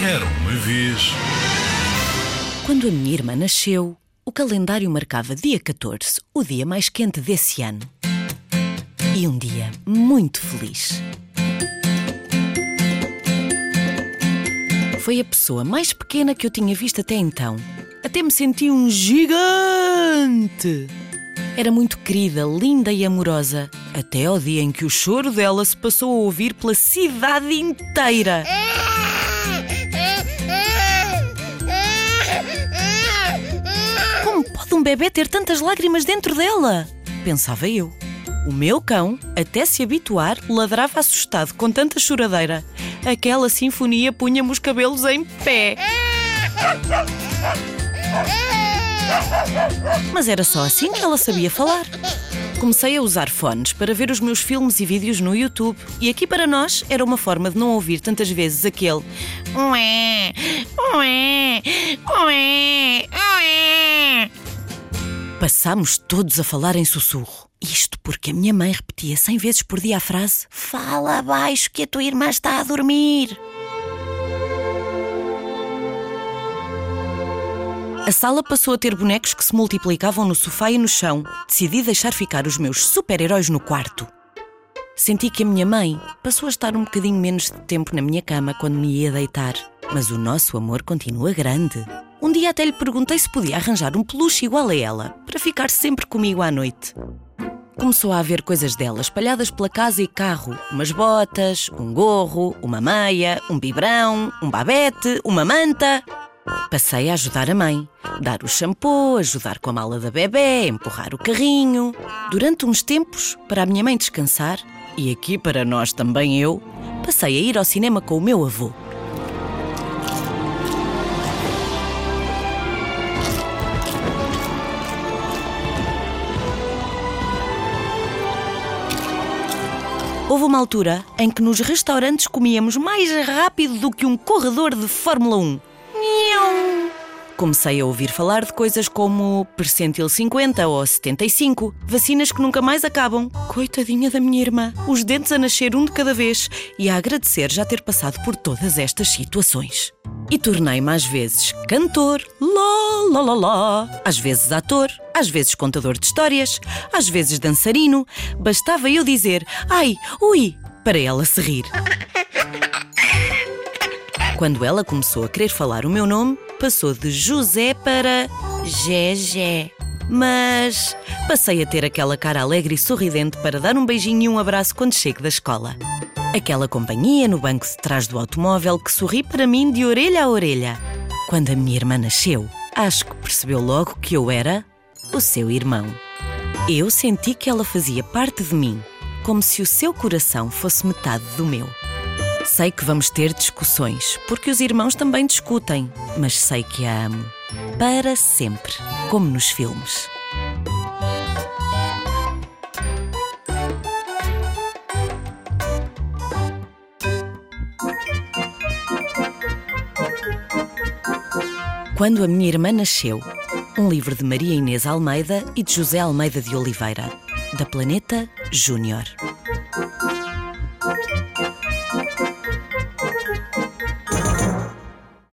Era uma vez. Quando a minha irmã nasceu, o calendário marcava dia 14, o dia mais quente desse ano. E um dia muito feliz. Foi a pessoa mais pequena que eu tinha visto até então. Até me senti um gigante. Era muito querida, linda e amorosa, até ao dia em que o choro dela se passou a ouvir pela cidade inteira. Bebê ter tantas lágrimas dentro dela? Pensava eu. O meu cão, até se habituar, ladrava assustado com tanta choradeira. Aquela sinfonia punha-me os cabelos em pé. Mas era só assim que ela sabia falar. Comecei a usar fones para ver os meus filmes e vídeos no YouTube. E aqui para nós era uma forma de não ouvir tantas vezes aquele ué, ué, Passámos todos a falar em sussurro. Isto porque a minha mãe repetia cem vezes por dia a frase: Fala abaixo que a tua irmã está a dormir. A sala passou a ter bonecos que se multiplicavam no sofá e no chão. Decidi deixar ficar os meus super-heróis no quarto. Senti que a minha mãe passou a estar um bocadinho menos de tempo na minha cama quando me ia deitar. Mas o nosso amor continua grande. Um dia até lhe perguntei se podia arranjar um peluche igual a ela, para ficar sempre comigo à noite. Começou a haver coisas dela espalhadas pela casa e carro: umas botas, um gorro, uma meia, um biberão, um babete, uma manta. Passei a ajudar a mãe, dar o shampoo, ajudar com a mala da bebê, empurrar o carrinho. Durante uns tempos, para a minha mãe descansar, e aqui para nós também eu, passei a ir ao cinema com o meu avô. Houve uma altura em que nos restaurantes comíamos mais rápido do que um corredor de Fórmula 1. Comecei a ouvir falar de coisas como percentil 50 ou 75, vacinas que nunca mais acabam. Coitadinha da minha irmã, os dentes a nascer um de cada vez e a agradecer já ter passado por todas estas situações. E tornei-me às vezes cantor, lá, lá, lá, às vezes ator, às vezes contador de histórias, às vezes dançarino. Bastava eu dizer ai, ui, para ela se rir. Quando ela começou a querer falar o meu nome, passou de José para Gégé. Mas passei a ter aquela cara alegre e sorridente para dar um beijinho e um abraço quando chego da escola. Aquela companhia no banco de trás do automóvel que sorri para mim de orelha a orelha. Quando a minha irmã nasceu, acho que percebeu logo que eu era o seu irmão. Eu senti que ela fazia parte de mim, como se o seu coração fosse metade do meu. Sei que vamos ter discussões, porque os irmãos também discutem, mas sei que a amo. Para sempre, como nos filmes. Quando a minha irmã nasceu, um livro de Maria Inês Almeida e de José Almeida de Oliveira, da Planeta Júnior.